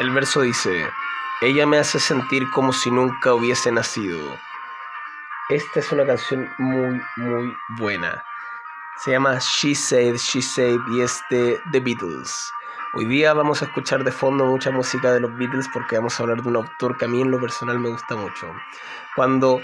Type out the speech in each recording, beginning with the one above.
El verso dice, ella me hace sentir como si nunca hubiese nacido. Esta es una canción muy, muy buena. Se llama She Said, She Said y es de The Beatles. Hoy día vamos a escuchar de fondo mucha música de los Beatles porque vamos a hablar de un autor que a mí en lo personal me gusta mucho. Cuando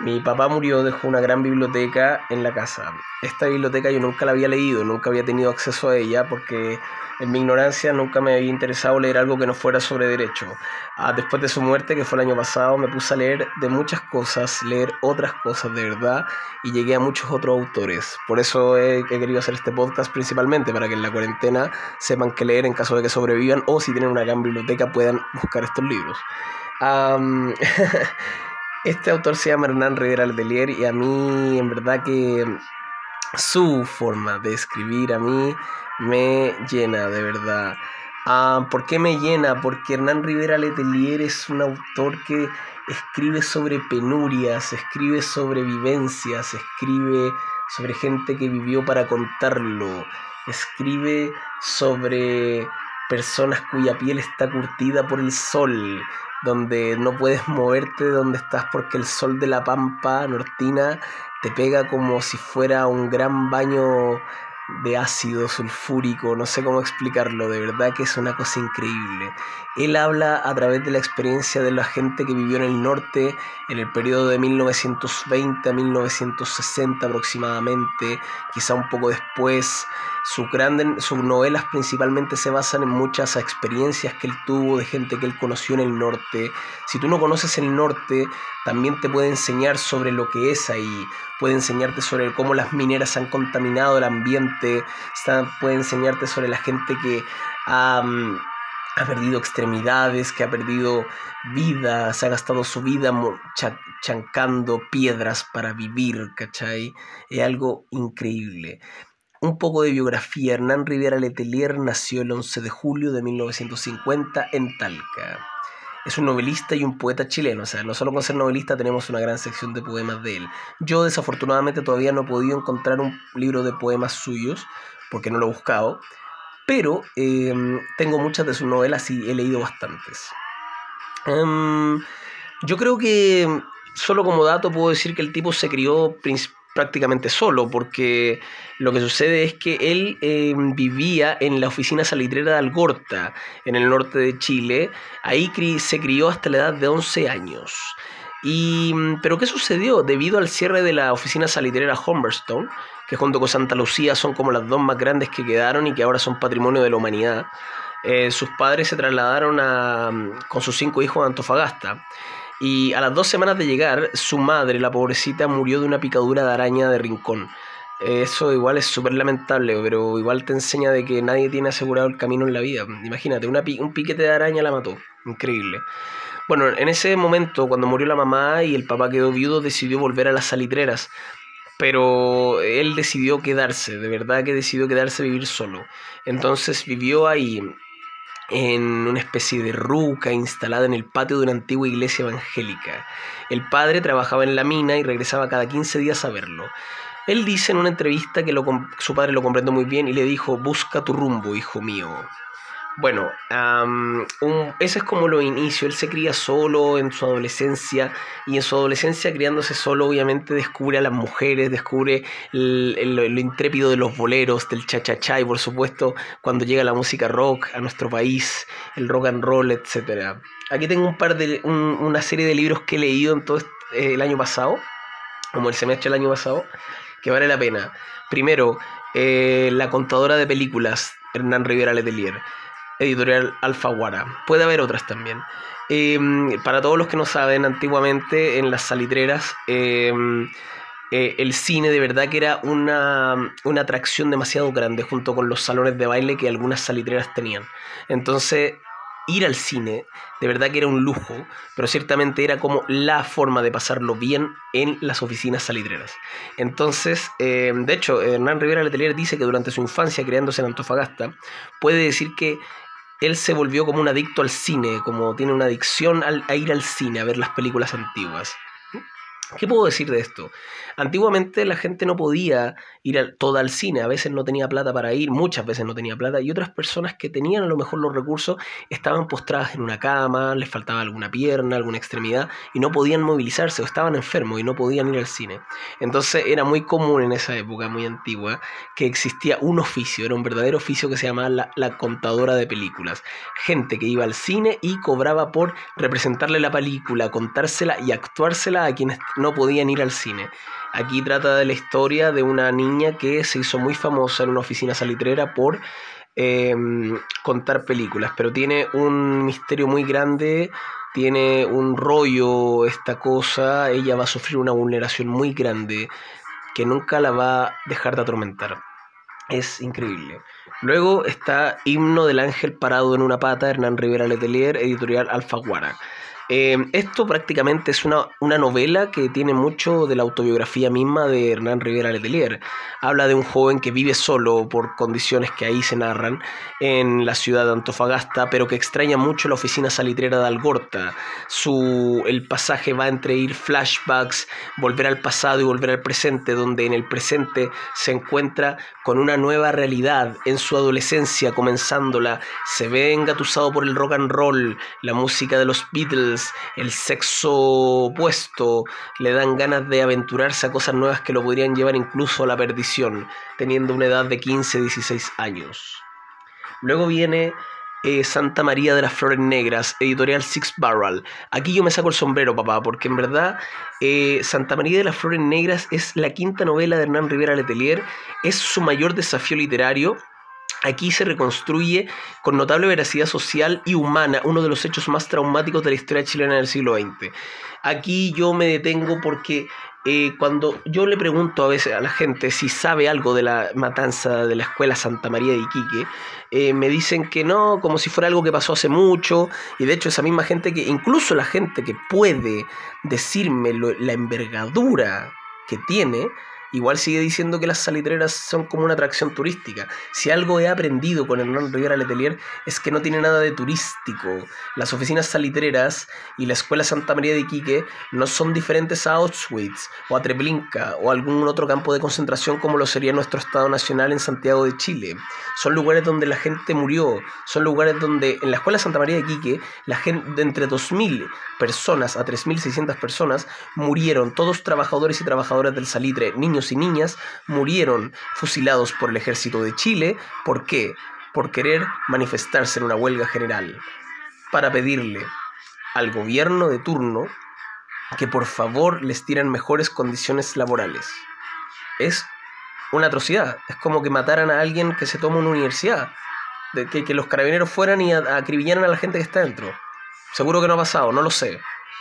mi papá murió, dejó una gran biblioteca en la casa. Esta biblioteca yo nunca la había leído, nunca había tenido acceso a ella porque en mi ignorancia nunca me había interesado leer algo que no fuera sobre derecho. Ah, después de su muerte, que fue el año pasado, me puse a leer de muchas cosas, leer otras cosas de verdad y llegué a muchos otros autores. Por eso he, querido hacer este podcast principalmente, para que en la cuarentena sepan qué leer en caso de que sobrevivan o si tienen una gran biblioteca puedan buscar estos libros. Este autor se llama Hernán Rivera Letelier y a mí en verdad que su forma de escribir a mí me llena de verdad. Ah, ¿Por qué me llena? Porque Hernán Rivera Letelier es un autor que escribe sobre penurias, escribe sobre vivencias, escribe sobre gente que vivió para contarlo, escribe sobre personas cuya piel está curtida por el sol, donde no puedes moverte de donde estás porque el sol de la pampa nortina te pega como si fuera un gran baño de ácido sulfúrico, no sé cómo explicarlo, de verdad que es una cosa increíble. Él habla a través de la experiencia de la gente que vivió en el norte en el periodo de 1920 a 1960 aproximadamente, quizá un poco después. Sus, sus novelas principalmente se basan en muchas experiencias que él tuvo de gente que él conoció en el norte. Si tú no conoces el norte, también te puede enseñar sobre lo que es ahí, puede enseñarte sobre cómo las mineras han contaminado el ambiente, puede enseñarte sobre la gente que ha, ha perdido extremidades, que ha perdido vida, se ha gastado su vida chancando piedras para vivir, ¿cachai? Es algo increíble. Un poco de biografía. Hernán Rivera Letelier nació el 11 de julio de 1950 en Talca. Es un novelista y un poeta chileno, o sea, no solo con ser novelista tenemos una gran sección de poemas de él. Yo desafortunadamente todavía no he podido encontrar un libro de poemas suyos, porque no lo he buscado, pero em, tengo muchas de sus novelas y he leído bastantes. Em, yo creo que solo como dato puedo decir que el tipo se crió prácticamente solo, porque lo que sucede es que él eh, vivía en la oficina salitrera de Algorta, en el norte de Chile. Ahí se crió hasta la edad de 11 años. Y, mm, pero ¿qué sucedió? Debido al cierre de la oficina salitrera Humberstone, que junto con Santa Lucía son como las dos más grandes que quedaron y que ahora son patrimonio de la humanidad, eh, sus padres se trasladaron a, mm, con sus cinco hijos a Antofagasta. Y a las dos semanas de llegar, su madre, la pobrecita, murió de una picadura de araña de rincón. Eso igual es súper lamentable, pero igual te enseña de que nadie tiene asegurado el camino en la vida. Imagínate, una un piquete de araña la mató. Increíble. Bueno, en ese momento, cuando murió la mamá y el papá quedó viudo, decidió volver a las salitreras. Pero él decidió quedarse, de verdad que decidió quedarse a vivir solo. Entonces vivió ahí en una especie de ruca instalada en el patio de una antigua iglesia evangélica. El padre trabajaba en la mina y regresaba cada 15 días a verlo. Él dice en una entrevista que su padre lo comprendió muy bien y le dijo, busca tu rumbo, hijo mío. Bueno, ese es como lo inicio. Él se cría solo en su adolescencia y en su adolescencia criándose solo obviamente descubre a las mujeres, descubre lo intrépido de los boleros, del cha-cha-cha y por supuesto cuando llega la música rock a nuestro país, el rock and roll, etc. Aquí tengo un par de, una serie de libros que he leído en todo este, el año pasado, como el semestre del año pasado, que vale la pena. Primero, eh, La contadora de películas, Hernán Rivera Letelier editorial Alfaguara. Puede haber otras también. Em, para todos los que no saben, antiguamente en las salitreras em, eh, el cine de verdad que era una, una, atracción demasiado grande junto con los salones de baile que algunas salitreras tenían. Entonces ir al cine de verdad que era un lujo, pero ciertamente era como la forma de pasarlo bien en las oficinas salitreras. Entonces, em, de hecho, Hernán Rivera Letelier dice que durante su infancia criándose en Antofagasta, puede decir que él se volvió como un adicto al cine, como tiene una adicción a ir al cine, a ver las películas antiguas. ¿Qué puedo decir de esto? Antiguamente la gente no podía ir toda al cine, a veces no tenía plata para ir, muchas veces no tenía plata, y otras personas que tenían a lo mejor los recursos estaban postradas en una cama, les faltaba alguna pierna, alguna extremidad, y no podían movilizarse o estaban enfermos y no podían ir al cine. Entonces era muy común en esa época muy antigua que existía un oficio, era un verdadero oficio que se llamaba la, la contadora de películas. Gente que iba al cine y cobraba por representarle la película, contársela y actuársela a quienes no podían ir al cine. Aquí trata de la historia de una niña que se hizo muy famosa en una oficina salitrera por em, contar películas, pero tiene un misterio muy grande, tiene un rollo esta cosa, ella va a sufrir una vulneración muy grande que nunca la va a dejar de atormentar. Es increíble. Luego está Himno del Ángel Parado en una Pata, Hernán Rivera Letelier, editorial Alfaguara. Eh, esto prácticamente es una, una, novela que tiene mucho de la autobiografía misma de Hernán Rivera Letelier. Habla de un joven que vive solo por condiciones que ahí se narran en la ciudad de Antofagasta, pero que extraña mucho la oficina salitrera de Algorta. Su, el pasaje va entre ir flashbacks, volver al pasado y volver al presente, donde en el presente se encuentra con una nueva realidad en su adolescencia, comenzándola. Se ve engatusado por el rock and roll, la música de los Beatles el sexo opuesto, le dan ganas de aventurarse a cosas nuevas que lo podrían llevar incluso a la perdición, teniendo una edad de 15, 16 años. Luego viene eh, Santa María de las Flores Negras, editorial Six Barrel. Aquí yo me saco el sombrero, papá, porque en verdad eh, Santa María de las Flores Negras es la quinta novela de Hernán Rivera Letelier, es su mayor desafío literario Aquí se reconstruye con notable veracidad social y humana uno de los hechos más traumáticos de la historia chilena del siglo XX. Aquí yo me detengo porque eh, cuando yo le pregunto a veces a la gente si sabe algo de la matanza de la escuela Santa María de Iquique, eh, me dicen que no, como si fuera algo que pasó hace mucho, y de hecho esa misma gente que, incluso la gente que puede decirme la envergadura que tiene, igual sigue diciendo que las salitreras son como una atracción turística. Si algo he aprendido con Hernán Rivera Letelier es que no tiene nada de turístico. Las oficinas salitreras y la Escuela Santa María de Iquique no son diferentes a Auschwitz o a Treblinka o algún otro campo de concentración como lo sería nuestro Estado Nacional en Santiago de Chile. Son lugares donde la gente murió, son lugares donde en la Escuela Santa María de Iquique la gente de entre 2.000 personas a 3.600 personas murieron, todos trabajadores y trabajadoras del salitre, niños y niñas murieron fusilados por el ejército de Chile. ¿Por qué? Por querer manifestarse en una huelga general. Para pedirle al gobierno de turno que por favor les tiran mejores condiciones laborales. Es una atrocidad. Es como que mataran a alguien que se toma una universidad. De que, que los carabineros fueran y acribillaran a la gente que está dentro. Seguro que no ha pasado, no lo sé.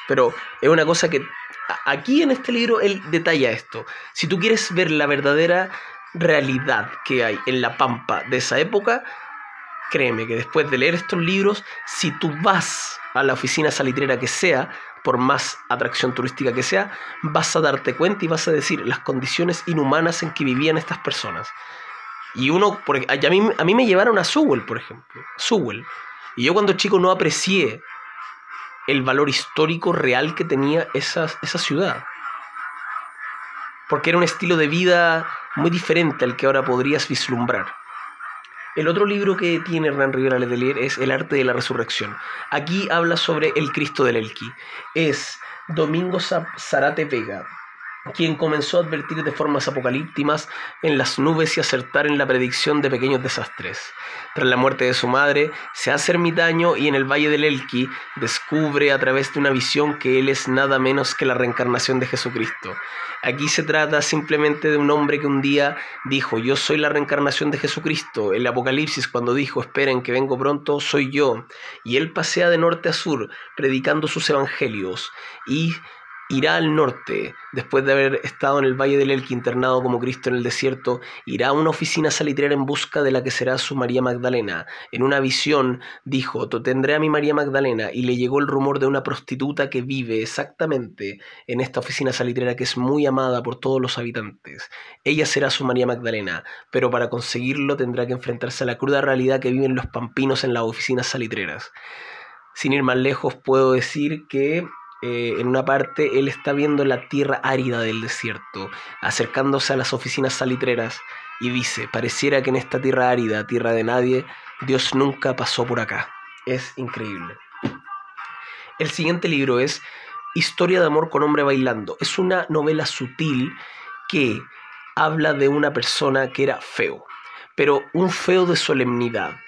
Pero es una cosa que aquí en este libro él detalla esto. Si tú quieres ver la verdadera realidad que hay en la pampa de esa época, créeme que después de leer estos libros, si tú vas a la oficina salitrera que sea, por más atracción turística que sea, vas a darte cuenta y vas a decir las condiciones inhumanas en que vivían estas personas. Y uno, porque a mí, a mí me llevaron a Sewell, por ejemplo, Sewell. Y yo cuando chico no aprecié el valor histórico real que tenía esa, esa ciudad. Porque era un estilo de vida muy diferente al que ahora podrías vislumbrar. El otro libro que tiene Hernán Rivera Letelier es El arte de la resurrección. Aquí habla sobre el Cristo del Elqui. Es Domingo Zarate Vega, quien comenzó a advertir de formas apocalípticas en las nubes y acertar en la predicción de pequeños desastres. Tras la muerte de su madre, se hace ermitaño y en el Valle del Elqui descubre a través de una visión que él es nada menos que la reencarnación de Jesucristo. Aquí se trata simplemente de un hombre que un día dijo, yo soy la reencarnación de Jesucristo. El Apocalipsis cuando dijo, esperen que vengo pronto, soy yo. Y él pasea de norte a sur predicando sus evangelios y irá al norte, después de haber estado en el Valle del Elqui internado como Cristo en el desierto, irá a una oficina salitrera en busca de la que será su María Magdalena. En una visión dijo, tendré a mi María Magdalena, y le llegó el rumor de una prostituta que vive exactamente en esta oficina salitrera que es muy amada por todos los habitantes. Ella será su María Magdalena, pero para conseguirlo tendrá que enfrentarse a la cruda realidad que viven los pampinos en las oficinas salitreras. Sin ir más lejos, puedo decir que eh, en una parte, él está viendo la tierra árida del desierto, acercándose a las oficinas salitreras y dice, pareciera que en esta tierra árida, tierra de nadie, Dios nunca pasó por acá. Es increíble. El siguiente libro es Historia de amor con hombre bailando. Es una novela sutil que habla de una persona que era feo, pero un feo de solemnidad.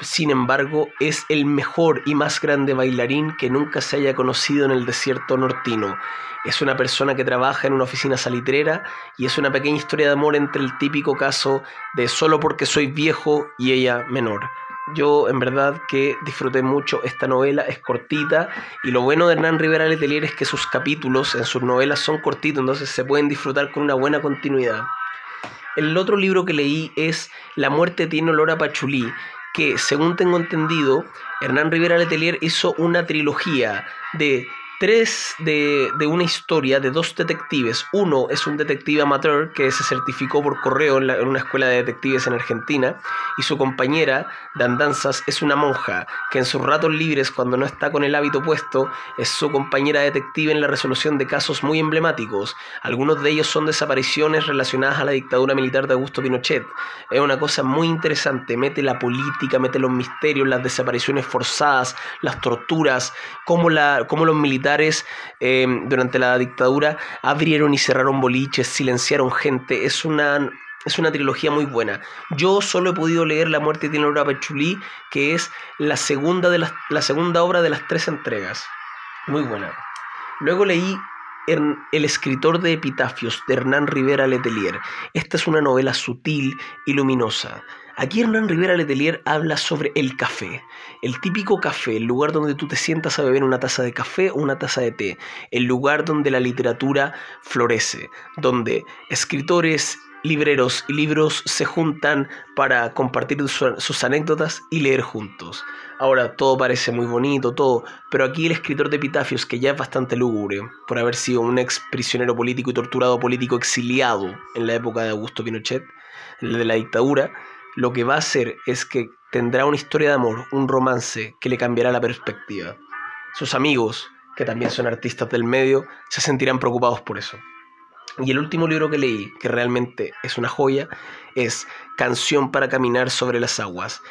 Sin embargo, es el mejor y más grande bailarín que nunca se haya conocido en el desierto nortino. Es una persona que trabaja en una oficina salitrera y es una pequeña historia de amor entre el típico caso de solo porque soy viejo y ella menor. Yo en verdad que disfruté mucho esta novela, es cortita y lo bueno de Hernán Rivera Letelier es que sus capítulos en sus novelas son cortitos, entonces se pueden disfrutar con una buena continuidad. El otro libro que leí es La muerte tiene olor a pachulí, que según tengo entendido, Hernán Rivera Letelier hizo una trilogía de tres de, una historia de dos detectives. Uno es un detective amateur que se certificó por correo en, una escuela de detectives en Argentina y su compañera de andanzas es una monja que en sus ratos libres cuando no está con el hábito puesto es su compañera detective en la resolución de casos muy emblemáticos. Algunos de ellos son desapariciones relacionadas a la dictadura militar de Augusto Pinochet. Es una cosa muy interesante, mete la política, mete los misterios, las desapariciones forzadas, las torturas, cómo, la, cómo los militares Em, durante la dictadura abrieron y cerraron boliches, silenciaron gente. Es una, es una trilogía muy buena. Yo solo he podido leer La muerte de Laura Pachulí, que es la segunda, de la segunda obra de las tres entregas. Muy buena. Luego leí el escritor de epitafios de Hernán Rivera Letelier. Esta es una novela sutil y luminosa. Aquí Hernán Rivera Letelier habla sobre el café, el típico café, el lugar donde tú te sientas a beber una taza de café o una taza de té, el lugar donde la literatura florece, donde escritores, libreros y libros se juntan para compartir sus anécdotas y leer juntos. Ahora todo parece muy bonito, todo, pero aquí el escritor de epitafios, que ya es bastante lúgubre, por haber sido un ex prisionero político y torturado político exiliado en la época de Augusto Pinochet, de la dictadura, lo que va a hacer es que tendrá una historia de amor, un romance que le cambiará la perspectiva. Sus amigos, que también son artistas del medio, se sentirán preocupados por eso. Y el último libro que leí, que realmente es una joya, es Canción para caminar sobre las aguas.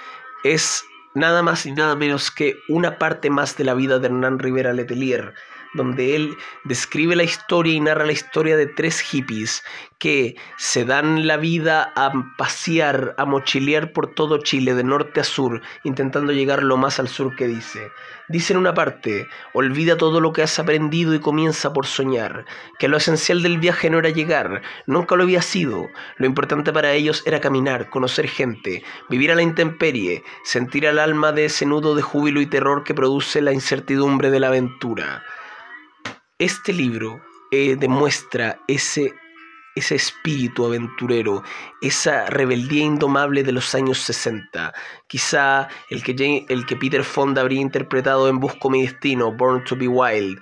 Es nada más y nada menos que una parte más de la vida de Hernán Rivera Letelier, donde él describe la historia y narra la historia de tres hippies que se dan la vida a pasear, a mochilear por todo Chile, de norte a sur, intentando llegar lo más al sur que dice. Dice en una parte, olvida todo lo que has aprendido y comienza por soñar, que lo esencial del viaje no era llegar, nunca lo había sido, lo importante para ellos era caminar, conocer gente, vivir a la intemperie, sentir al alma de ese nudo de júbilo y terror que produce la incertidumbre de la aventura. Este libro eh, demuestra ese, ese espíritu aventurero, esa rebeldía indomable de los años 60. Quizá el que, el que Peter Fonda habría interpretado en Busco mi destino, Born to be Wild.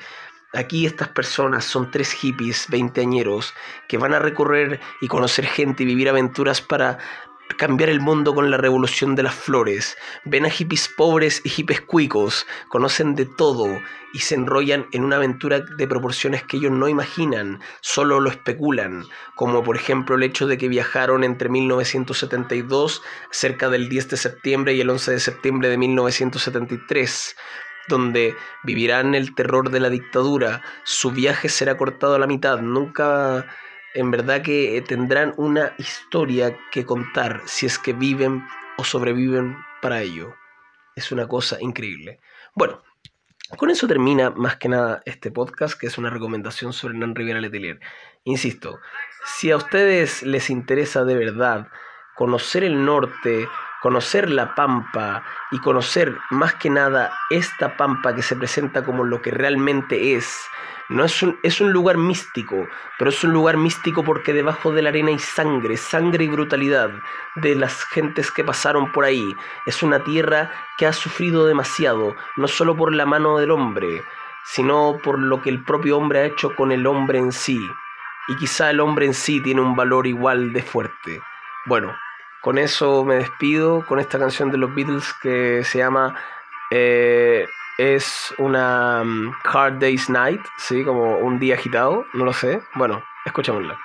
Aquí estas personas son tres hippies veinteañeros que van a recorrer y conocer gente y vivir aventuras para cambiar el mundo con la revolución de las flores. Ven a hippies pobres y hippies cuicos, conocen de todo y se enrollan en una aventura de proporciones que ellos no imaginan, solo lo especulan, como por ejemplo el hecho de que viajaron entre 1972, cerca del 10 de septiembre y el 11 de septiembre de 1973 donde vivirán el terror de la dictadura, su viaje será cortado a la mitad, nunca en verdad que eh, tendrán una historia que contar si es que viven o sobreviven para ello. Es una cosa increíble. Bueno, con eso termina más que nada este podcast, que es una recomendación sobre Hernán Rivera Letelier. Insisto, si a ustedes les interesa de verdad conocer el norte, conocer la pampa y conocer más que nada esta pampa que se presenta como lo que realmente es, no es un, es un lugar místico, pero es un lugar místico porque debajo de la arena hay sangre, sangre y brutalidad de las gentes que pasaron por ahí. Es una tierra que ha sufrido demasiado, no solo por la mano del hombre, sino por lo que el propio hombre ha hecho con el hombre en sí. Y quizá el hombre en sí tiene un valor igual de fuerte. Bueno, con eso me despido, con esta canción de los Beatles que se llama... Eh, es una um, Hard Day's Night, ¿sí? Como un día agitado, no lo sé. Bueno, escuchémosla.